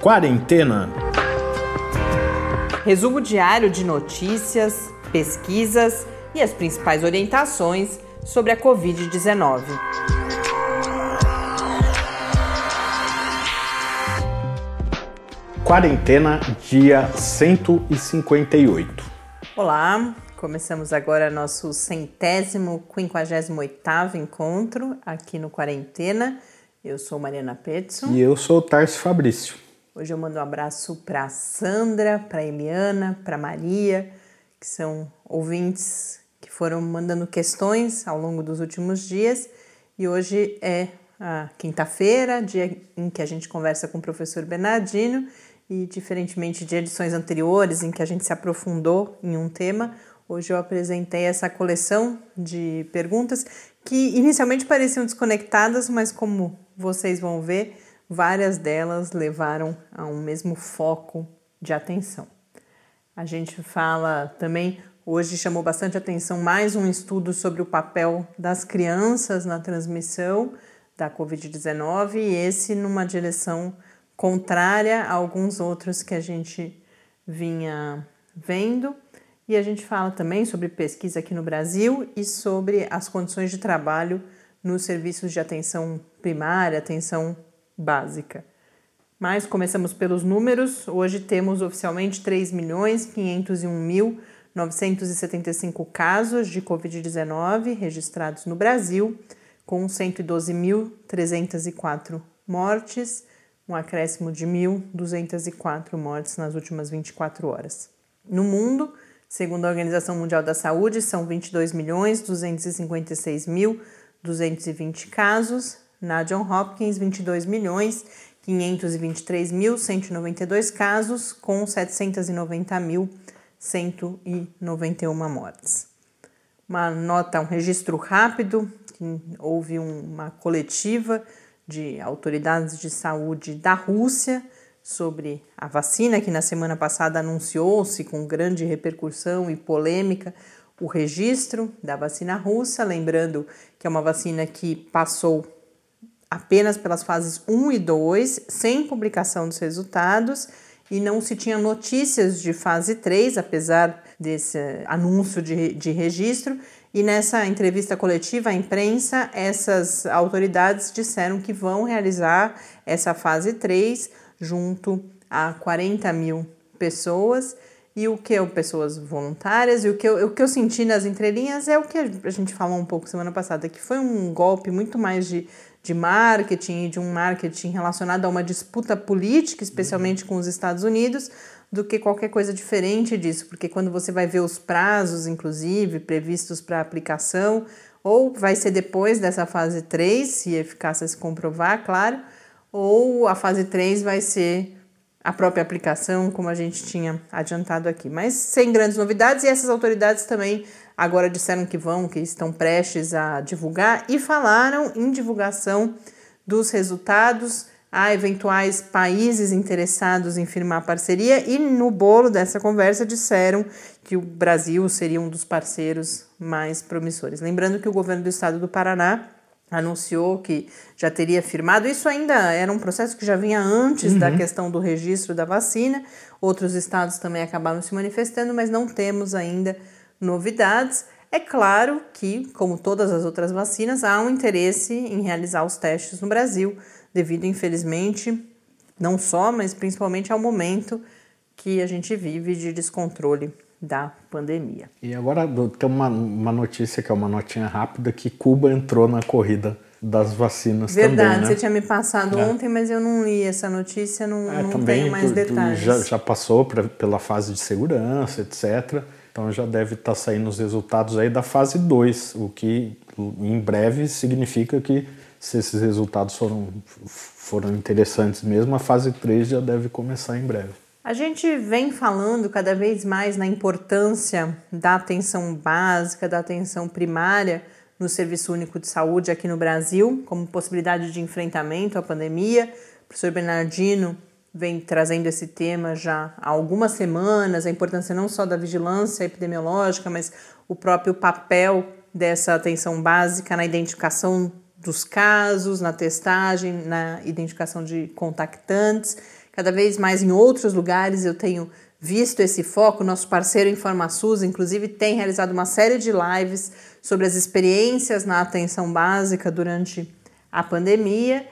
Quarentena. Resumo diário de notícias, pesquisas e as principais orientações sobre a Covid-19. Quarentena, dia 158. Olá, começamos agora nosso centésimo, quinquagésimo oitavo encontro aqui no Quarentena. Eu sou Mariana Petson. E eu sou Tarso Fabrício. Hoje eu mando um abraço para Sandra, para Eliana, para Maria, que são ouvintes que foram mandando questões ao longo dos últimos dias. E hoje é a quinta-feira, dia em que a gente conversa com o professor Bernardino. E diferentemente de edições anteriores em que a gente se aprofundou em um tema, hoje eu apresentei essa coleção de perguntas que inicialmente pareciam desconectadas, mas como vocês vão ver, várias delas levaram a um mesmo foco de atenção. A gente fala também, hoje chamou bastante atenção mais um estudo sobre o papel das crianças na transmissão da Covid-19 e esse numa direção contrária a alguns outros que a gente vinha vendo. E a gente fala também sobre pesquisa aqui no Brasil e sobre as condições de trabalho nos serviços de atenção primária, atenção básica. Mas começamos pelos números. Hoje temos oficialmente 3.501.975 casos de Covid-19 registrados no Brasil, com 112.304 mortes, um acréscimo de 1.204 mortes nas últimas 24 horas. No mundo, segundo a Organização Mundial da Saúde, são 22.256.220 casos, na John Hopkins, 22 milhões 523.192 casos, com 790.191 mortes. Uma nota, um registro rápido, houve uma coletiva de autoridades de saúde da Rússia sobre a vacina, que na semana passada anunciou-se com grande repercussão e polêmica o registro da vacina russa, lembrando que é uma vacina que passou apenas pelas fases 1 e 2, sem publicação dos resultados, e não se tinha notícias de fase 3, apesar desse anúncio de, de registro. E nessa entrevista coletiva à imprensa, essas autoridades disseram que vão realizar essa fase 3 junto a 40 mil pessoas. E o que pessoas voluntárias, e o que, eu, o que eu senti nas entrelinhas é o que a gente falou um pouco semana passada, que foi um golpe muito mais de de marketing, de um marketing relacionado a uma disputa política, especialmente com os Estados Unidos, do que qualquer coisa diferente disso, porque quando você vai ver os prazos, inclusive, previstos para aplicação, ou vai ser depois dessa fase 3, se a eficácia se comprovar, claro, ou a fase 3 vai ser a própria aplicação, como a gente tinha adiantado aqui. Mas sem grandes novidades, e essas autoridades também agora disseram que vão, que estão prestes a divulgar e falaram em divulgação dos resultados a eventuais países interessados em firmar parceria e no bolo dessa conversa disseram que o Brasil seria um dos parceiros mais promissores. Lembrando que o governo do estado do Paraná anunciou que já teria firmado. Isso ainda era um processo que já vinha antes uhum. da questão do registro da vacina. Outros estados também acabaram se manifestando, mas não temos ainda novidades. É claro que, como todas as outras vacinas, há um interesse em realizar os testes no Brasil, devido, infelizmente, não só, mas principalmente ao momento que a gente vive de descontrole da pandemia. E agora tem uma, uma notícia que é uma notinha rápida que Cuba entrou na corrida das vacinas Verdade, também, né? você tinha me passado é. ontem, mas eu não li essa notícia, não, é, não também, tenho mais detalhes. Já, já passou pra, pela fase de segurança, etc. Então já deve estar tá saindo os resultados aí da fase 2, o que em breve significa que se esses resultados foram, foram interessantes mesmo, a fase 3 já deve começar em breve. A gente vem falando cada vez mais na importância da atenção básica, da atenção primária no Serviço Único de Saúde aqui no Brasil, como possibilidade de enfrentamento à pandemia. O professor Bernardino vem trazendo esse tema já há algumas semanas, a importância não só da vigilância epidemiológica, mas o próprio papel dessa atenção básica na identificação dos casos, na testagem, na identificação de contactantes. Cada vez mais em outros lugares eu tenho visto esse foco. Nosso parceiro InformaSUS, inclusive, tem realizado uma série de lives sobre as experiências na atenção básica durante a pandemia.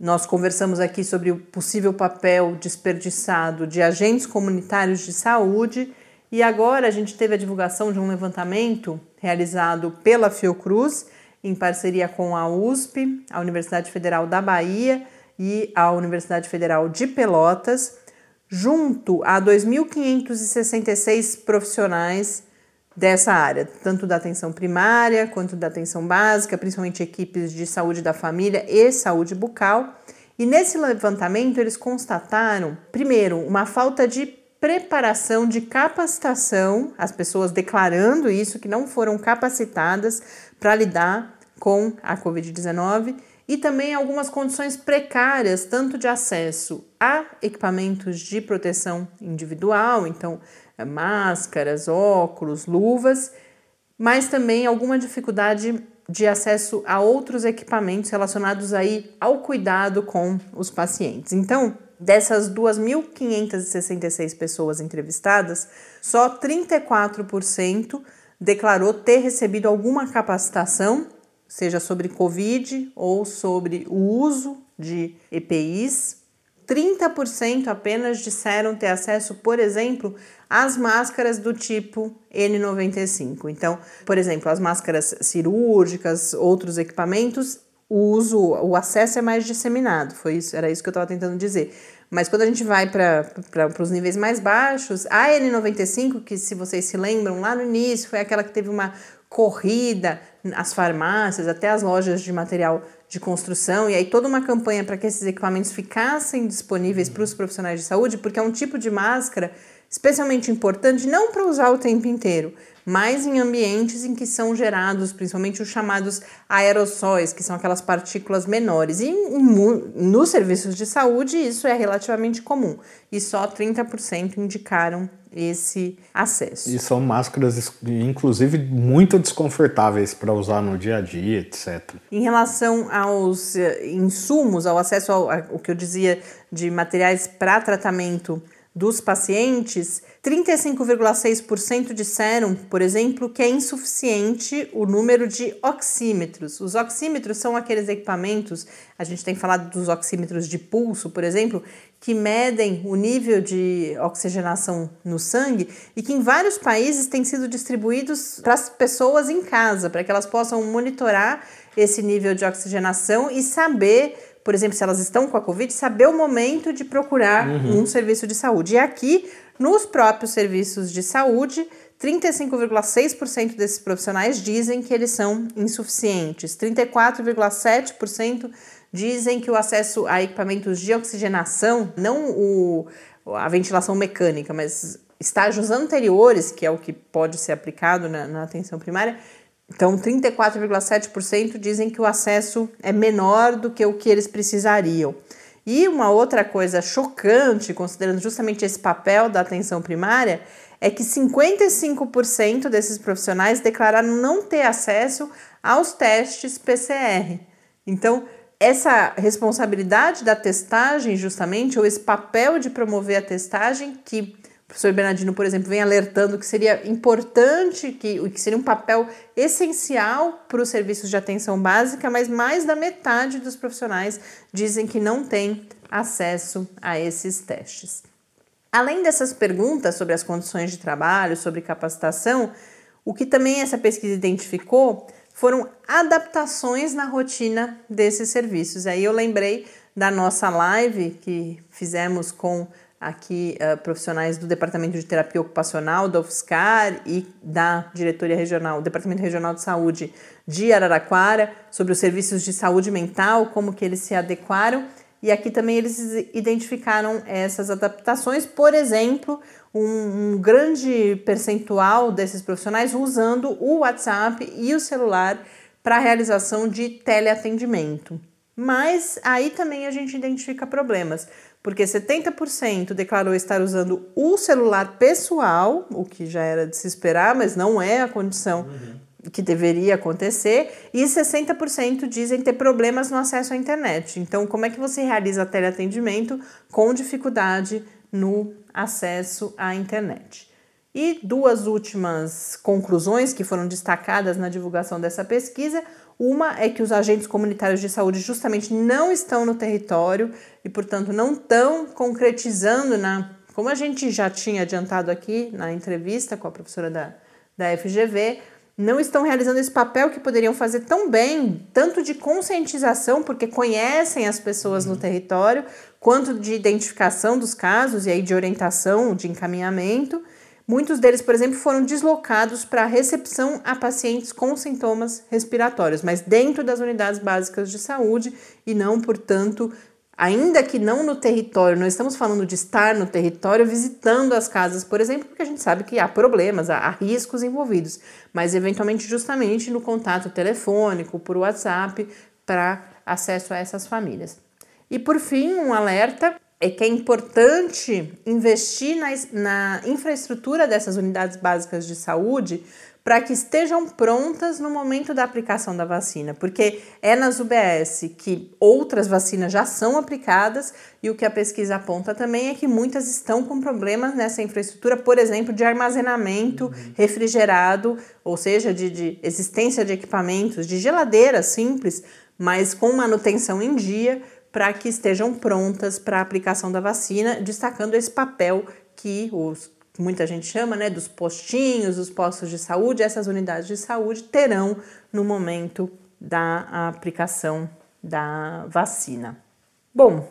Nós conversamos aqui sobre o possível papel desperdiçado de agentes comunitários de saúde e agora a gente teve a divulgação de um levantamento realizado pela Fiocruz em parceria com a USP, a Universidade Federal da Bahia e a Universidade Federal de Pelotas, junto a 2.566 profissionais dessa área, tanto da atenção primária quanto da atenção básica, principalmente equipes de saúde da família e saúde bucal. E nesse levantamento eles constataram, primeiro, uma falta de preparação de capacitação, as pessoas declarando isso, que não foram capacitadas para lidar com a Covid-19 e também algumas condições precárias, tanto de acesso a equipamentos de proteção individual, então eh, máscaras, óculos, luvas, mas também alguma dificuldade de acesso a outros equipamentos relacionados aí ao cuidado com os pacientes. Então, dessas 2.566 pessoas entrevistadas, só 34% declarou ter recebido alguma capacitação seja sobre Covid ou sobre o uso de EPIs. 30% apenas disseram ter acesso, por exemplo, às máscaras do tipo N95. Então, por exemplo, as máscaras cirúrgicas, outros equipamentos, o uso, o acesso é mais disseminado. Foi isso, era isso que eu estava tentando dizer. Mas quando a gente vai para os níveis mais baixos, a N95, que se vocês se lembram, lá no início foi aquela que teve uma corrida às farmácias, até as lojas de material de construção, e aí toda uma campanha para que esses equipamentos ficassem disponíveis para os profissionais de saúde, porque é um tipo de máscara especialmente importante não para usar o tempo inteiro, mas em ambientes em que são gerados principalmente os chamados aerossóis, que são aquelas partículas menores. E nos serviços de saúde isso é relativamente comum, e só 30% indicaram esse acesso. E são máscaras, inclusive, muito desconfortáveis para usar no dia a dia, etc. Em relação aos eh, insumos, ao acesso ao, ao que eu dizia de materiais para tratamento dos pacientes, 35,6% disseram, por exemplo, que é insuficiente o número de oxímetros. Os oxímetros são aqueles equipamentos, a gente tem falado dos oxímetros de pulso, por exemplo, que medem o nível de oxigenação no sangue e que em vários países têm sido distribuídos para as pessoas em casa, para que elas possam monitorar esse nível de oxigenação e saber por exemplo, se elas estão com a Covid, saber o momento de procurar uhum. um serviço de saúde. E aqui, nos próprios serviços de saúde, 35,6% desses profissionais dizem que eles são insuficientes, 34,7% dizem que o acesso a equipamentos de oxigenação, não o, a ventilação mecânica, mas estágios anteriores, que é o que pode ser aplicado na, na atenção primária, então, 34,7% dizem que o acesso é menor do que o que eles precisariam. E uma outra coisa chocante, considerando justamente esse papel da atenção primária, é que 55% desses profissionais declararam não ter acesso aos testes PCR. Então, essa responsabilidade da testagem, justamente, ou esse papel de promover a testagem, que professor Bernardino, por exemplo, vem alertando que seria importante, que, que seria um papel essencial para os serviços de atenção básica, mas mais da metade dos profissionais dizem que não tem acesso a esses testes. Além dessas perguntas sobre as condições de trabalho, sobre capacitação, o que também essa pesquisa identificou foram adaptações na rotina desses serviços. Aí eu lembrei da nossa live que fizemos com aqui uh, profissionais do Departamento de Terapia Ocupacional da UFSCar e da Diretoria Regional, Departamento Regional de Saúde de Araraquara, sobre os serviços de saúde mental, como que eles se adequaram. E aqui também eles identificaram essas adaptações, por exemplo, um, um grande percentual desses profissionais usando o WhatsApp e o celular para a realização de teleatendimento. Mas aí também a gente identifica problemas, porque 70% declarou estar usando o celular pessoal, o que já era de se esperar, mas não é a condição uhum. que deveria acontecer, e 60% dizem ter problemas no acesso à internet. Então, como é que você realiza teleatendimento com dificuldade no acesso à internet? E duas últimas conclusões que foram destacadas na divulgação dessa pesquisa. Uma é que os agentes comunitários de saúde justamente não estão no território e, portanto, não estão concretizando na. Como a gente já tinha adiantado aqui na entrevista com a professora da, da FGV, não estão realizando esse papel que poderiam fazer tão bem, tanto de conscientização, porque conhecem as pessoas no território, quanto de identificação dos casos e aí de orientação, de encaminhamento. Muitos deles, por exemplo, foram deslocados para recepção a pacientes com sintomas respiratórios, mas dentro das unidades básicas de saúde e não, portanto, ainda que não no território, não estamos falando de estar no território visitando as casas, por exemplo, porque a gente sabe que há problemas, há, riscos envolvidos, mas eventualmente justamente no contato telefônico, por WhatsApp, para acesso a essas famílias. E por fim, um alerta é que é importante investir na, na infraestrutura dessas unidades básicas de saúde para que estejam prontas no momento da aplicação da vacina, porque é nas UBS que outras vacinas já são aplicadas e o que a pesquisa aponta também é que muitas estão com problemas nessa infraestrutura, por exemplo, de armazenamento uhum. refrigerado, ou seja, de, de existência de equipamentos, de geladeiras simples, mas com manutenção em dia para que estejam prontas para a aplicação da vacina, destacando esse papel que os muita gente chama, né, dos postinhos, os postos de saúde, essas unidades de saúde terão no momento da aplicação da vacina. Bom,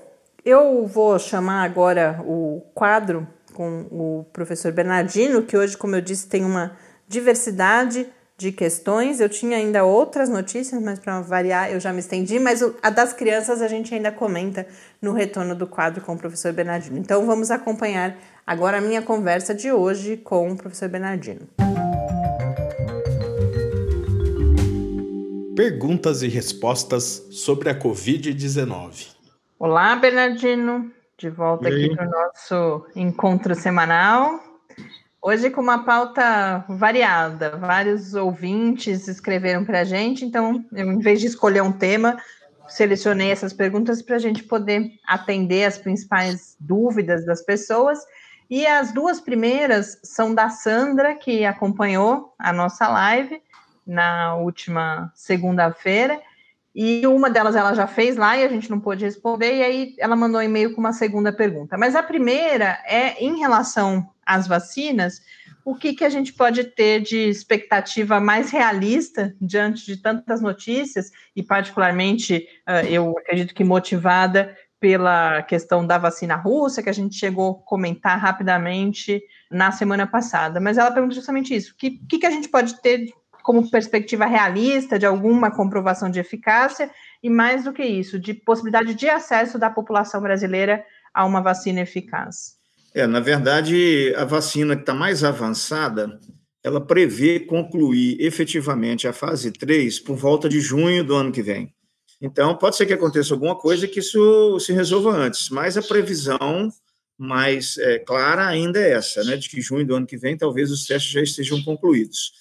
eu vou chamar agora o quadro com o professor Bernardino, que hoje, como eu disse, tem uma diversidade de questões. Eu tinha ainda outras notícias, mas para variar eu já me estendi, mas a das crianças a gente ainda comenta no retorno do quadro com o professor Bernardino. Então vamos acompanhar agora a minha conversa de hoje com o professor Bernardino. Perguntas e respostas sobre a Covid-19. Olá, Bernardino, de volta aqui para o nosso encontro semanal. Hoje com uma pauta variada, vários ouvintes escreveram para a gente, então eu, em vez de escolher um tema, selecionei essas perguntas para a gente poder atender as principais dúvidas das pessoas. E as duas primeiras são da Sandra, que acompanhou a nossa live na última segunda-feira. E uma delas ela já fez lá e a gente não pôde responder, e aí ela mandou um e-mail com uma segunda pergunta. Mas a primeira é em relação às vacinas, o que, que a gente pode ter de expectativa mais realista diante de tantas notícias, e particularmente eu acredito que motivada pela questão da vacina russa, que a gente chegou a comentar rapidamente na semana passada. Mas ela pergunta justamente isso: o que, que, a gente pode ter como perspectiva realista de alguma comprovação de eficácia e, mais do que isso, de possibilidade de acesso da população brasileira a uma vacina eficaz? É, na verdade, a vacina que está mais avançada, ela prevê concluir efetivamente a fase 3 por volta de junho do ano que vem. Então, pode ser que aconteça alguma coisa que isso se resolva antes, mas a previsão mais é, clara ainda é essa, né, de que junho do ano que vem talvez os testes já estejam concluídos.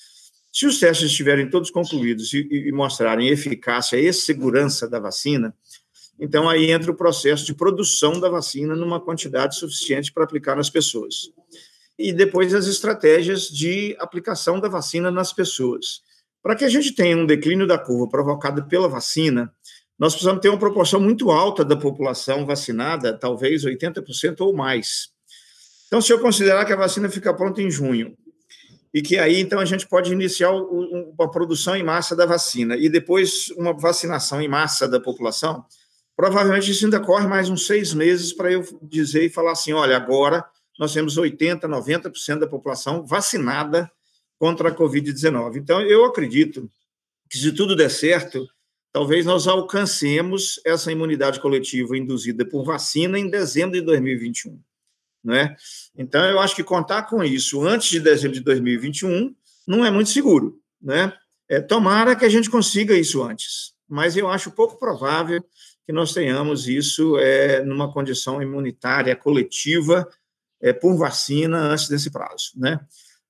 Se os testes estiverem todos concluídos e, e mostrarem eficácia e segurança da vacina, então aí entra o processo de produção da vacina numa quantidade suficiente para aplicar nas pessoas. E depois as estratégias de aplicação da vacina nas pessoas. Para que a gente tenha um declínio da curva provocado pela vacina, nós precisamos ter uma proporção muito alta da população vacinada, talvez 80% ou mais. Então, se eu considerar que a vacina fica pronta em junho, e que aí, então, a gente pode iniciar uma produção em massa da vacina e depois uma vacinação em massa da população, provavelmente isso ainda corre mais uns seis meses para eu dizer e falar assim: olha, agora nós temos 80%, 90% da população vacinada contra a Covid-19. Então, eu acredito que, se tudo der certo, talvez nós alcancemos essa imunidade coletiva induzida por vacina em dezembro de 2021. Não é? Então, eu acho que contar com isso antes de dezembro de 2021 não é muito seguro. Né? É, tomara que a gente consiga isso antes, mas eu acho pouco provável que nós tenhamos isso é, numa condição imunitária coletiva é, por vacina antes desse prazo. Né?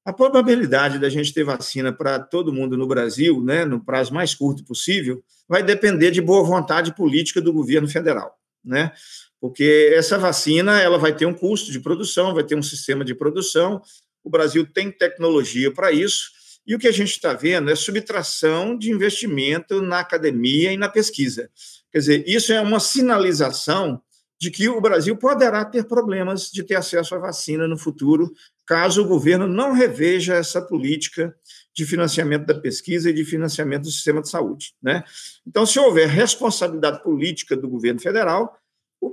A probabilidade da gente ter vacina para todo mundo no Brasil, né, no prazo mais curto possível, vai depender de boa vontade política do governo federal, né? Porque essa vacina, ela vai ter um custo de produção, vai ter um sistema de produção. O Brasil tem tecnologia para isso. E o que a gente está vendo é subtração de investimento na academia e na pesquisa. Quer dizer, isso é uma sinalização de que o Brasil poderá ter problemas de ter acesso à vacina no futuro, caso o governo não reveja essa política de financiamento da pesquisa e de financiamento do sistema de saúde. Né? Então, se houver responsabilidade política do governo federal,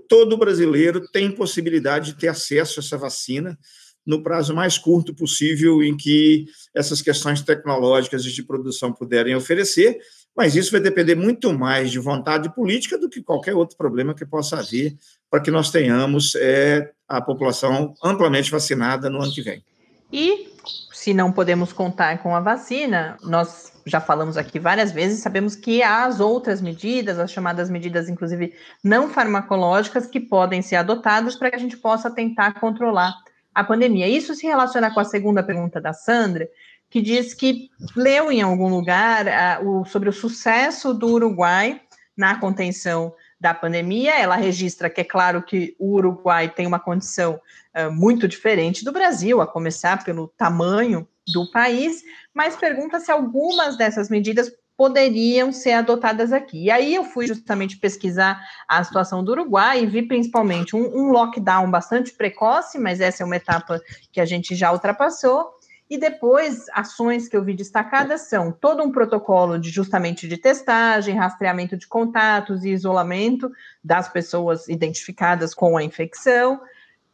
todo brasileiro tem possibilidade de ter acesso a essa vacina no prazo mais curto possível em que essas questões tecnológicas e de produção puderem oferecer, mas isso vai depender muito mais de vontade política do que qualquer outro problema que possa haver para que nós tenhamos é, a população amplamente vacinada no ano que vem. E se não podemos contar com a vacina, nós já falamos aqui várias vezes, sabemos que há as outras medidas, as chamadas medidas, inclusive não farmacológicas, que podem ser adotadas para que a gente possa tentar controlar a pandemia. Isso se relaciona com a segunda pergunta da Sandra, que diz que leu em algum lugar uh, o, sobre o sucesso do Uruguai na contenção da pandemia. Ela registra que é claro que o Uruguai tem uma condição uh, muito diferente do Brasil, a começar pelo tamanho do país, mas pergunta se algumas dessas medidas poderiam ser adotadas aqui. E aí eu fui justamente pesquisar a situação do Uruguai e vi principalmente um, um lockdown bastante precoce, mas essa é uma etapa que a gente já ultrapassou, e depois, ações que eu vi destacadas são todo um protocolo de justamente de testagem, rastreamento de contatos e isolamento das pessoas identificadas com a infecção,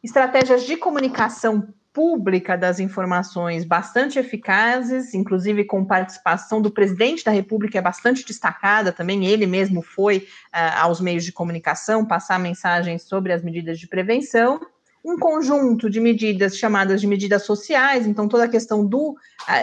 estratégias de comunicação pública das informações bastante eficazes, inclusive com participação do presidente da República é bastante destacada também, ele mesmo foi uh, aos meios de comunicação passar mensagens sobre as medidas de prevenção um conjunto de medidas chamadas de medidas sociais, então toda a questão do,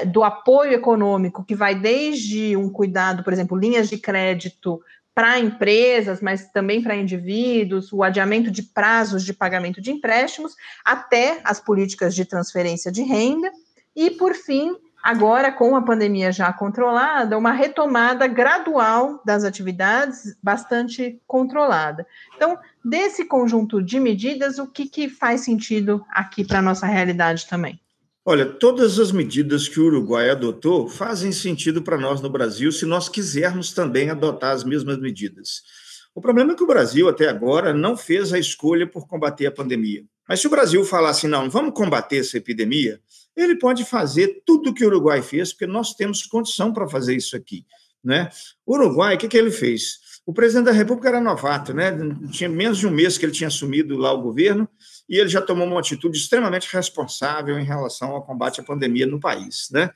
do apoio econômico, que vai desde um cuidado, por exemplo, linhas de crédito para empresas, mas também para indivíduos, o adiamento de prazos de pagamento de empréstimos, até as políticas de transferência de renda, e, por fim, agora com a pandemia já controlada, uma retomada gradual das atividades bastante controlada. Então, desse conjunto de medidas, o que, que faz sentido aqui para a nossa realidade também? Olha, todas as medidas que o Uruguai adotou fazem sentido para nós no Brasil se nós quisermos também adotar as mesmas medidas. O problema é que o Brasil, até agora, não fez a escolha por combater a pandemia. Mas se o Brasil falar assim, não, vamos combater essa epidemia, ele pode fazer tudo o que o Uruguai fez, porque nós temos condição para fazer isso aqui. Né? O Uruguai, o que, que ele fez? O presidente da República era novato, né? Tinha menos de um mês que ele tinha assumido lá o governo e ele já tomou uma atitude extremamente responsável em relação ao combate à pandemia no país, né?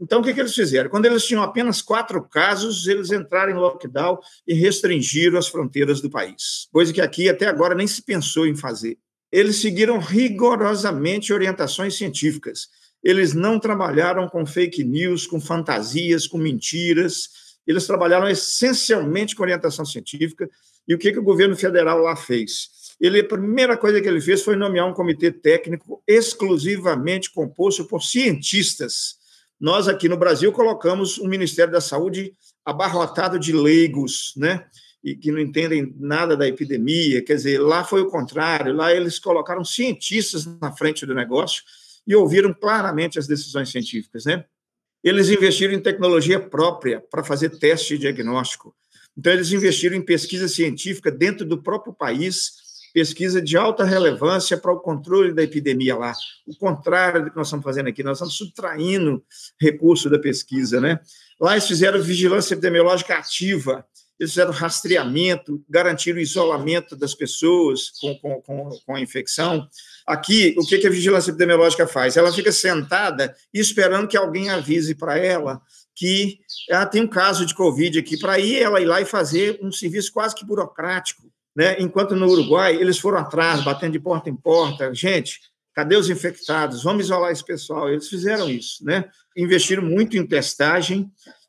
Então, o que, que eles fizeram? Quando eles tinham apenas quatro casos, eles entraram em lockdown e restringiram as fronteiras do país, coisa que aqui até agora nem se pensou em fazer. Eles seguiram rigorosamente orientações científicas. Eles não trabalharam com fake news, com fantasias, com mentiras eles trabalharam essencialmente com orientação científica. E o que, que o governo federal lá fez? Ele, a primeira coisa que ele fez foi nomear um comitê técnico exclusivamente composto por cientistas. Nós, aqui no Brasil, colocamos o Ministério da Saúde abarrotado de leigos, né? E que não entendem nada da epidemia. Quer dizer, lá foi o contrário. Lá eles colocaram cientistas na frente do negócio e ouviram claramente as decisões científicas, né? Eles investiram em tecnologia própria para fazer teste de diagnóstico. Então, eles investiram em pesquisa científica dentro do próprio país, pesquisa de alta relevância para o controle da epidemia lá. O contrário do que nós estamos fazendo aqui, nós estamos subtraindo recurso da pesquisa, né? Lá eles fizeram vigilância epidemiológica ativa, eles fizeram rastreamento, garantiram o isolamento das pessoas com, com, com, com a infecção, Aqui, o que, a vigilância epidemiológica faz? Ela fica sentada esperando que alguém avise para ela que ela tem um caso de Covid aqui, para ir ela ir lá e fazer um serviço quase que burocrático. Né? Enquanto no Uruguai, eles foram atrás, batendo de porta em porta. Gente, cadê os infectados? Vamos isolar esse pessoal. Eles fizeram isso, né? Investiram muito em testagem,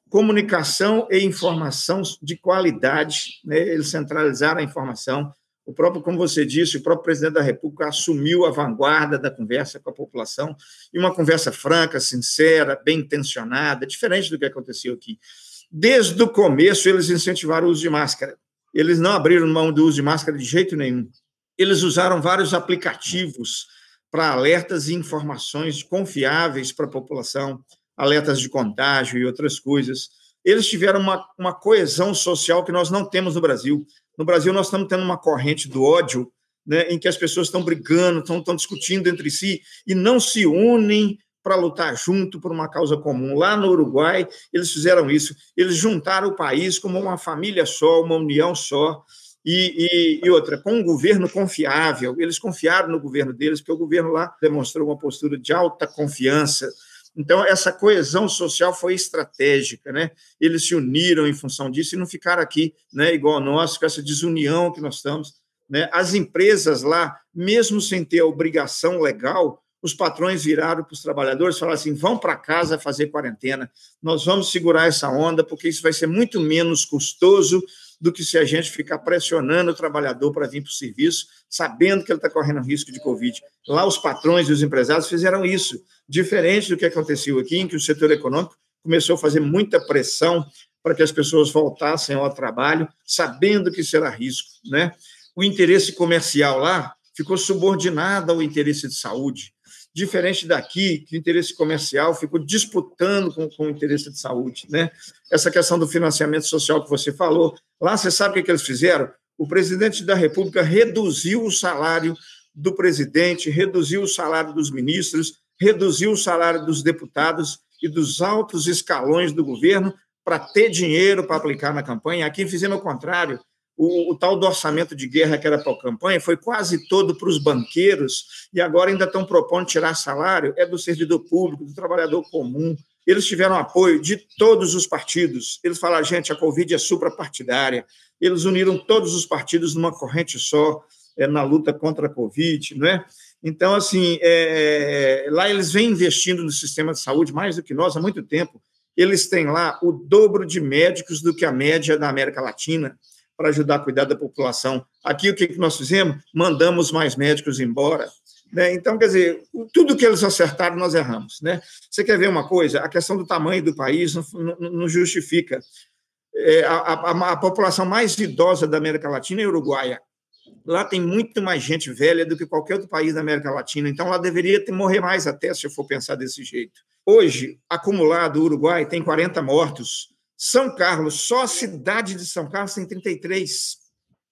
comunicação e informação de qualidade, né? Eles centralizaram a informação O próprio, como você disse, o próprio presidente da República assumiu a vanguarda da conversa com a população, e uma conversa franca, sincera, bem intencionada, diferente do que aconteceu aqui. Desde o começo, eles incentivaram o uso de máscara. Eles não abriram mão do uso de máscara de jeito nenhum. Eles usaram vários aplicativos para alertas e informações confiáveis para a população, alertas de contágio e outras coisas. Eles tiveram uma, uma coesão social que nós não temos no Brasil. No Brasil, nós estamos tendo uma corrente do ódio, né, em que as pessoas estão brigando, estão, discutindo entre si e não se unem para lutar junto por uma causa comum. Lá no Uruguai, eles fizeram isso. Eles juntaram o país como uma família só, uma união só. E, e, e, outra, com um governo confiável, eles confiaram no governo deles, porque o governo lá demonstrou uma postura de alta confiança. Então, essa coesão social foi estratégica, né? Eles se uniram em função disso e não ficaram aqui, né, igual nós, com essa desunião que nós estamos. Né? As empresas lá, mesmo sem ter a obrigação legal, os patrões viraram para os trabalhadores e falaram assim: vão para casa fazer quarentena, nós vamos segurar essa onda, porque isso vai ser muito menos custoso do que se a gente ficar pressionando o trabalhador para vir para o serviço, sabendo que ele está correndo risco de Covid. Lá, os patrões e os empresários fizeram isso, diferente do que aconteceu aqui, em que o setor econômico começou a fazer muita pressão para que as pessoas voltassem ao trabalho, sabendo que será risco. Né? O interesse comercial lá ficou subordinado ao interesse de saúde diferente daqui, que o interesse comercial ficou disputando com, com o interesse de saúde. Né? Essa questão do financiamento social que você falou, lá você sabe o que, que eles fizeram? O presidente da República reduziu o salário do presidente, reduziu o salário dos ministros, reduziu o salário dos deputados e dos altos escalões do governo para ter dinheiro para aplicar na campanha. Aqui fizemos o contrário o, o, tal do orçamento de guerra que era para a campanha foi quase todo para os banqueiros e agora ainda estão propondo tirar salário, é do servidor público, do trabalhador comum. Eles tiveram apoio de todos os partidos. Eles falaram, gente, a Covid é suprapartidária. Eles uniram todos os partidos numa corrente só é, na luta contra a Covid, não é? Então, assim, é, lá eles vêm investindo no sistema de saúde mais do que nós há muito tempo. Eles têm lá o dobro de médicos do que a média da América Latina para ajudar a cuidar da população. Aqui, o que nós fizemos? Mandamos mais médicos embora. Né? Então, quer dizer, tudo que eles acertaram, nós erramos. Né? Você quer ver uma coisa? A questão do tamanho do país não, não, não justifica. É, a, a, a, população mais idosa da América Latina é uruguaia. Lá tem muito mais gente velha do que qualquer outro país da América Latina, então lá deveria ter, morrer mais até, se eu for pensar desse jeito. Hoje, acumulado, o Uruguai tem 40 mortos, são Carlos, só a cidade de São Carlos tem 33.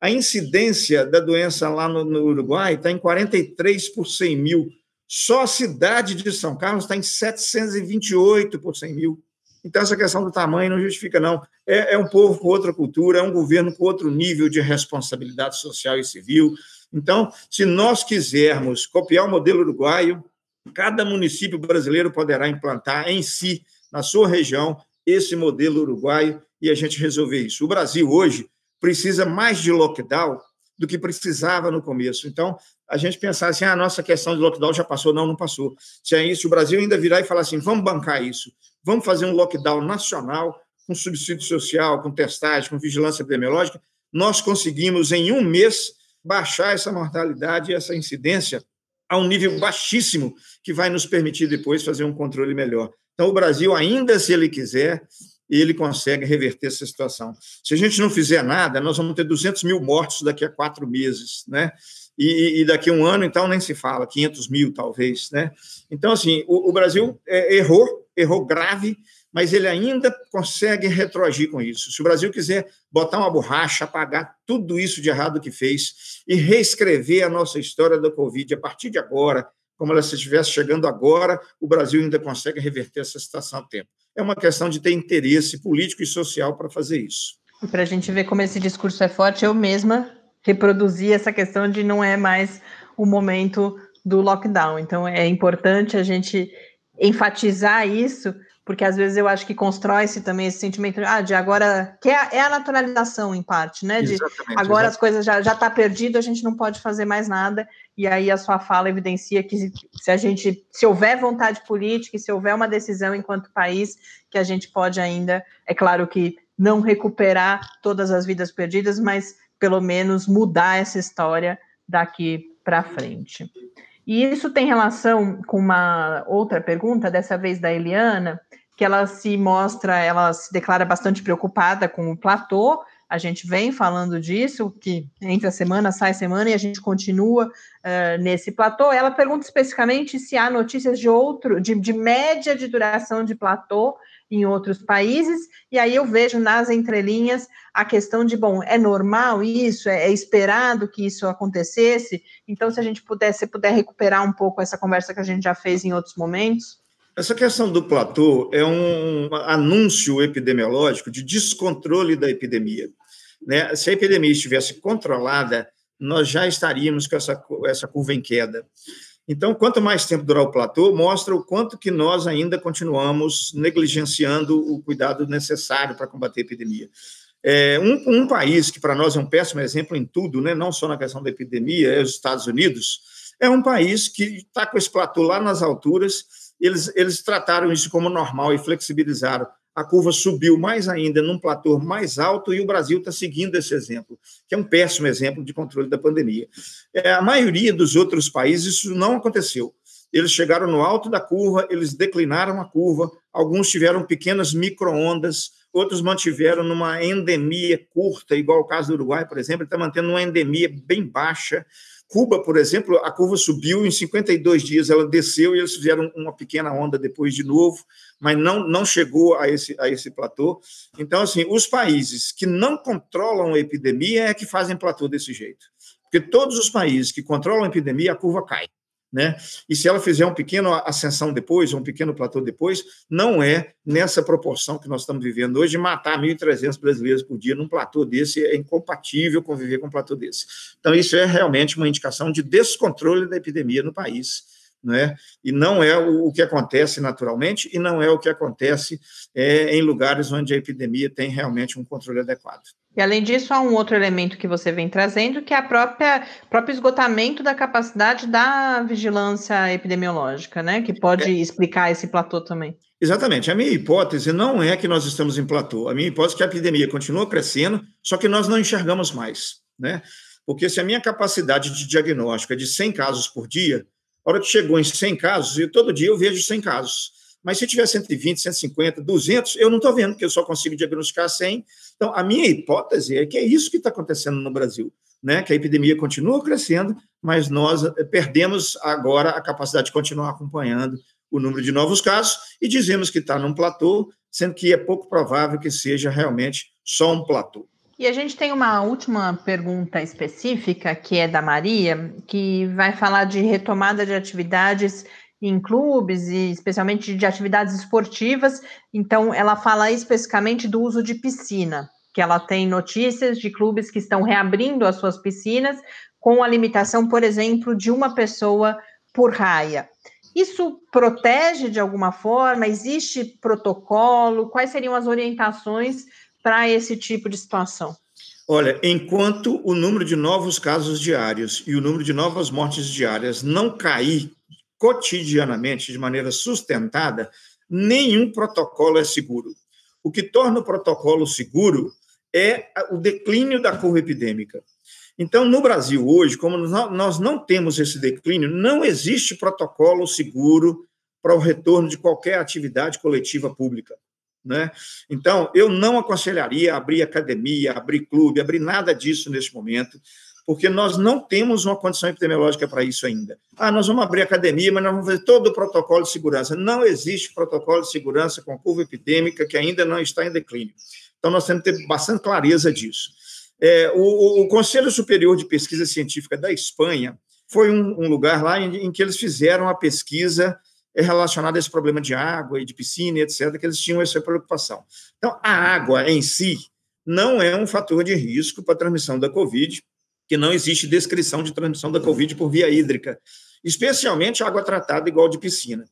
A incidência da doença lá no, no Uruguai está em 43 por 100 mil. Só a cidade de São Carlos está em 728 por 100 mil. Então, essa questão do tamanho não justifica, não. É, é, um povo com outra cultura, é um governo com outro nível de responsabilidade social e civil. Então, se nós quisermos copiar o modelo uruguaio, cada município brasileiro poderá implantar em si, na sua região, esse modelo uruguaio e a gente resolver isso. O Brasil hoje precisa mais de lockdown do que precisava no começo. Então, a gente pensar assim, ah, a nossa questão de lockdown já passou. Não, não passou. Se é isso, o Brasil ainda virar e falar assim, vamos bancar isso, vamos fazer um lockdown nacional com subsídio social, com testagem, com vigilância epidemiológica, nós conseguimos, em um mês, baixar essa mortalidade e essa incidência a um nível baixíssimo que vai nos permitir depois fazer um controle melhor. Então, o Brasil, ainda se ele quiser, ele consegue reverter essa situação. Se a gente não fizer nada, nós vamos ter 200 mil mortos daqui a quatro meses, né? E, e daqui a um ano, então, nem se fala, 500 mil, talvez, né? Então, assim, o, o Brasil é, errou, errou grave, mas ele ainda consegue retroagir com isso. Se o Brasil quiser botar uma borracha, apagar tudo isso de errado que fez e reescrever a nossa história da Covid a partir de agora, como ela se estivesse chegando agora, o Brasil ainda consegue reverter essa situação a tempo. É uma questão de ter interesse político e social para fazer isso. Para a gente ver como esse discurso é forte, eu mesma reproduzi essa questão de não é mais o momento do lockdown. Então, é importante a gente enfatizar isso, porque às vezes eu acho que constrói-se também esse sentimento ah, de agora, que é a, é a naturalização em parte, né? De exatamente, agora exatamente. as coisas já já está perdido, a gente não pode fazer mais nada. E aí a sua fala evidencia que se a gente, se houver vontade política, e se houver uma decisão enquanto país, que a gente pode ainda, é claro que não recuperar todas as vidas perdidas, mas pelo menos mudar essa história daqui para frente. E isso tem relação com uma outra pergunta, dessa vez da Eliana, que ela se mostra, ela se declara bastante preocupada com o platô. A gente vem falando disso, que entre a semana, sai semana, e a gente continua uh, nesse platô. Ela pergunta especificamente se há notícias de outro, de, de média de duração de platô em outros países, e aí eu vejo nas entrelinhas a questão de, bom, é normal isso, é, é esperado que isso acontecesse, então se a gente puder, se puder recuperar um pouco essa conversa que a gente já fez em outros momentos. Essa questão do platô é um anúncio epidemiológico de descontrole da epidemia. Né? Se a epidemia estivesse controlada, nós já estaríamos com essa, essa curva em queda. Então, quanto mais tempo durar o platô, mostra o quanto que nós ainda continuamos negligenciando o cuidado necessário para combater a epidemia. É, um, um, país que para nós é um péssimo exemplo em tudo, né, não só na questão da epidemia, é os Estados Unidos, é um país que está com esse platô lá nas alturas, eles, eles trataram isso como normal e flexibilizaram a curva subiu mais ainda num platô mais alto e o Brasil está seguindo esse exemplo, que é um péssimo exemplo de controle da pandemia. É, a maioria dos outros países isso não aconteceu. Eles chegaram no alto da curva, eles declinaram a curva, alguns tiveram pequenas microondas, outros mantiveram numa endemia curta, igual o caso do Uruguai, por exemplo, está mantendo uma endemia bem baixa, Cuba, por exemplo, a curva subiu em 52 dias, ela desceu e eles fizeram uma pequena onda depois de novo, mas não, não chegou a esse, a esse platô. Então, assim, os países que não controlam a epidemia é que fazem platô desse jeito. Porque todos os países que controlam a epidemia, a curva cai né? E se ela fizer um pequeno ascensão depois, um pequeno platô depois, não é nessa proporção que nós estamos vivendo hoje, matar 1.300 brasileiros por dia num platô desse, é incompatível conviver com um platô desse. Então, isso é realmente uma indicação de descontrole da epidemia no país, né? E não é o, que acontece naturalmente e não é o que acontece é, em lugares onde a epidemia tem realmente um controle adequado. E além disso, há um outro elemento que você vem trazendo, que é a própria próprio esgotamento da capacidade da vigilância epidemiológica, né? Que pode é. explicar esse platô também. Exatamente. A minha hipótese não é que nós estamos em platô. A minha hipótese é que a epidemia continua crescendo, só que nós não enxergamos mais, né? Porque se a minha capacidade de diagnóstico é de 100 casos por dia, a hora que chegou em 100 casos, e todo dia eu vejo 100 casos. Mas se tiver 120, 150, 200, eu não estou vendo, porque eu só consigo diagnosticar 100. Então, a minha hipótese é que é isso que está acontecendo no Brasil, né? que a epidemia continua crescendo, mas nós eh, perdemos agora a capacidade de continuar acompanhando o número de novos casos e dizemos que está num platô, sendo que é pouco provável que seja realmente só um platô. E a gente tem uma última pergunta específica, que é da Maria, que vai falar de retomada de atividades em clubes e especialmente de atividades esportivas. Então, ela fala especificamente do uso de piscina, que ela tem notícias de clubes que estão reabrindo as suas piscinas com a limitação, por exemplo, de uma pessoa por raia. Isso protege de alguma forma? Existe protocolo? Quais seriam as orientações para esse tipo de situação? Olha, enquanto o número de novos casos diários e o número de novas mortes diárias não cair cotidianamente de maneira sustentada, nenhum protocolo é seguro. O que torna o protocolo seguro é o declínio da curva epidêmica. Então, no Brasil hoje, como nós não temos esse declínio, não existe protocolo seguro para o retorno de qualquer atividade coletiva pública. Né? Então, eu não aconselharia abrir academia, abrir clube, abrir nada disso nesse momento, porque nós não temos uma condição epidemiológica para isso ainda. Ah, nós vamos abrir academia, mas nós vamos fazer todo o protocolo de segurança. Não existe protocolo de segurança com curva epidêmica que ainda não está em declínio. Então, nós temos que ter bastante clareza disso. É, o, o, Conselho Superior de Pesquisa Científica da Espanha foi um, um lugar lá em, em que eles fizeram a pesquisa é relacionado a esse problema de água e de piscina, etc., que eles tinham essa preocupação. Então, a água em si não é um fator de risco para a transmissão da Covid, que não existe descrição de transmissão da Covid por via hídrica, especialmente água tratada igual de piscina.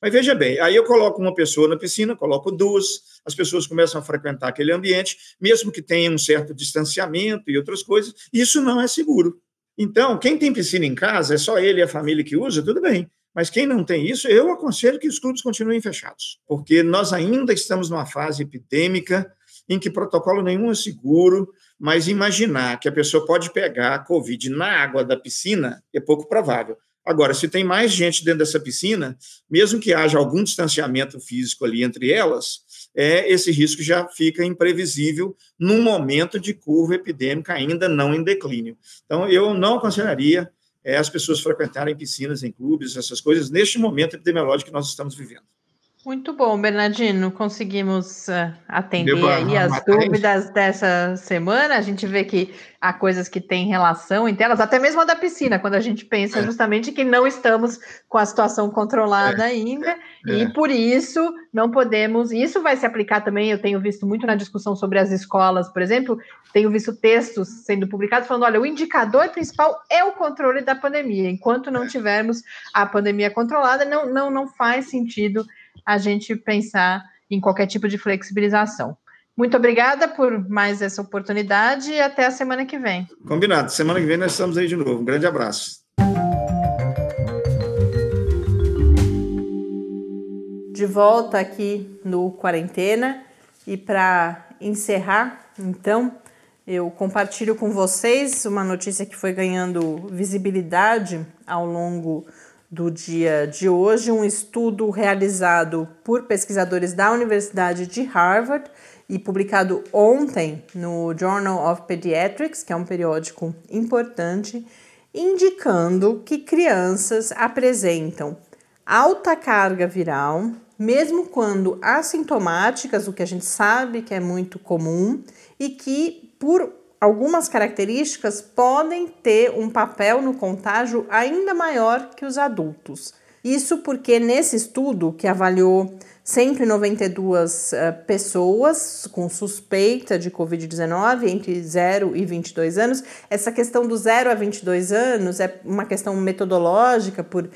Mas veja bem, aí eu coloco uma pessoa na piscina, coloco duas, as pessoas começam a frequentar aquele ambiente, mesmo que tenha um certo distanciamento e outras coisas, isso não é seguro. Então, quem tem piscina em casa, é só ele e a família que usa, tudo bem. Mas quem não tem isso, eu aconselho que os clubes continuem fechados, porque nós ainda estamos numa fase epidêmica em que protocolo nenhum é seguro, mas imaginar que a pessoa pode pegar a Covid na água da piscina é pouco provável. Agora, se tem mais gente dentro dessa piscina, mesmo que haja algum distanciamento físico ali entre elas, é, esse risco já fica imprevisível num momento de curva epidêmica ainda não em declínio. Então, eu não aconselharia é, as pessoas frequentarem piscinas em clubes, essas coisas, neste momento epidemiológico que nós estamos vivendo. Muito bom, Bernardino. Conseguimos uh, atender aí as dúvidas dessa semana. A gente vê que há coisas que têm relação entre elas, até mesmo a da piscina, quando a gente pensa é. justamente que não estamos com a situação controlada é. ainda, é. e por isso não podemos. Isso vai se aplicar também. Eu tenho visto muito na discussão sobre as escolas, por exemplo, tenho visto textos sendo publicados falando: olha, o indicador principal é o controle da pandemia. Enquanto não tivermos a pandemia controlada, não, não, não faz sentido a gente pensar em qualquer tipo de flexibilização. Muito obrigada por mais essa oportunidade e até a semana que vem. Combinado. Semana que vem nós estamos aí de novo. Um grande abraço. De volta aqui no Quarentena e para encerrar, então, eu compartilho com vocês uma notícia que foi ganhando visibilidade ao longo do dia de hoje, um estudo realizado por pesquisadores da Universidade de Harvard e publicado ontem no Journal of Pediatrics, que é um periódico importante, indicando que crianças apresentam alta carga viral, mesmo quando assintomáticas, o que a gente sabe que é muito comum, e que por algumas características podem ter um papel no contágio ainda maior que os adultos. Isso porque nesse estudo, que avaliou 192 uh, eh, pessoas com suspeita de Covid-19 entre 0 e 22 anos, essa questão do 0 a 22 anos é uma questão metodológica, por uh,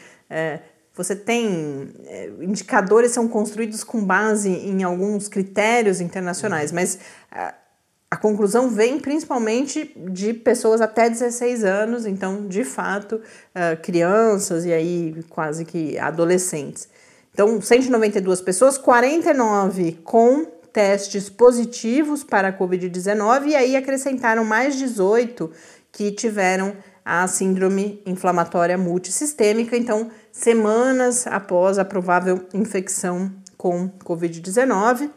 você tem eh, indicadores são construídos com base em alguns critérios internacionais, mas uh, a conclusão vem principalmente de pessoas até 16 anos, então, de fato, uh, crianças e aí quase que adolescentes. Então, 192 pessoas, 49 com testes positivos para a Covid-19 e aí acrescentaram mais 18 que tiveram a síndrome inflamatória multissistêmica, então, semanas após a provável infecção com Covid-19.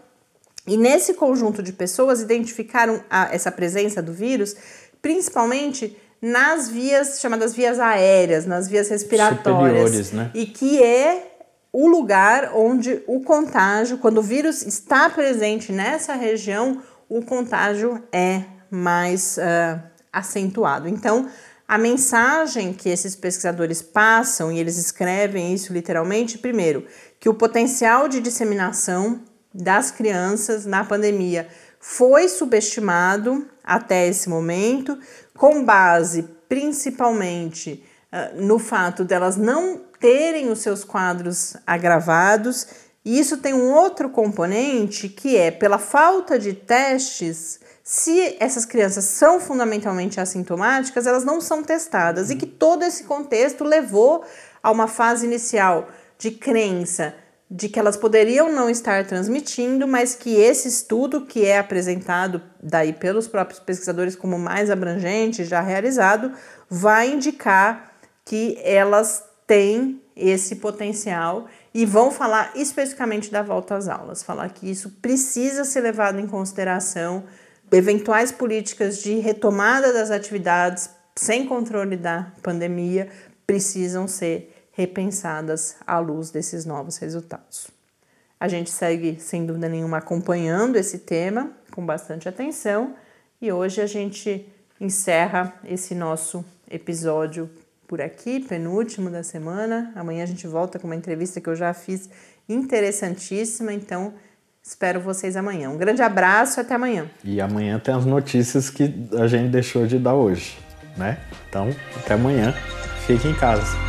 E nesse conjunto de pessoas identificaram a, essa presença do vírus principalmente nas vias chamadas vias aéreas, nas vias respiratórias, né? e que é o lugar onde o contágio, quando o vírus está presente nessa região, o contágio é mais uh, acentuado. Então, a mensagem que esses pesquisadores passam, e eles escrevem isso literalmente, primeiro, que o potencial de disseminação das crianças na pandemia foi subestimado até esse momento, com base principalmente uh, no fato delas não terem os seus quadros agravados. E isso tem um outro componente que é pela falta de testes. Se essas crianças são fundamentalmente assintomáticas, elas não são testadas, e que todo esse contexto levou a uma fase inicial de crença de que elas poderiam não estar transmitindo, mas que esse estudo que é apresentado daí pelos próprios pesquisadores como mais abrangente, já realizado, vai indicar que elas têm esse potencial e vão falar especificamente da volta às aulas, falar que isso precisa ser levado em consideração, eventuais políticas de retomada das atividades sem controle da pandemia precisam ser repensadas à luz desses novos resultados. A gente segue, sem dúvida nenhuma, acompanhando esse tema com bastante atenção e hoje a gente encerra esse nosso episódio por aqui, penúltimo da semana. Amanhã a gente volta com uma entrevista que eu já fiz interessantíssima, então espero vocês amanhã. Um grande abraço e até amanhã. E amanhã tem as notícias que a gente deixou de dar hoje, né? Então, até amanhã. Fique em casa.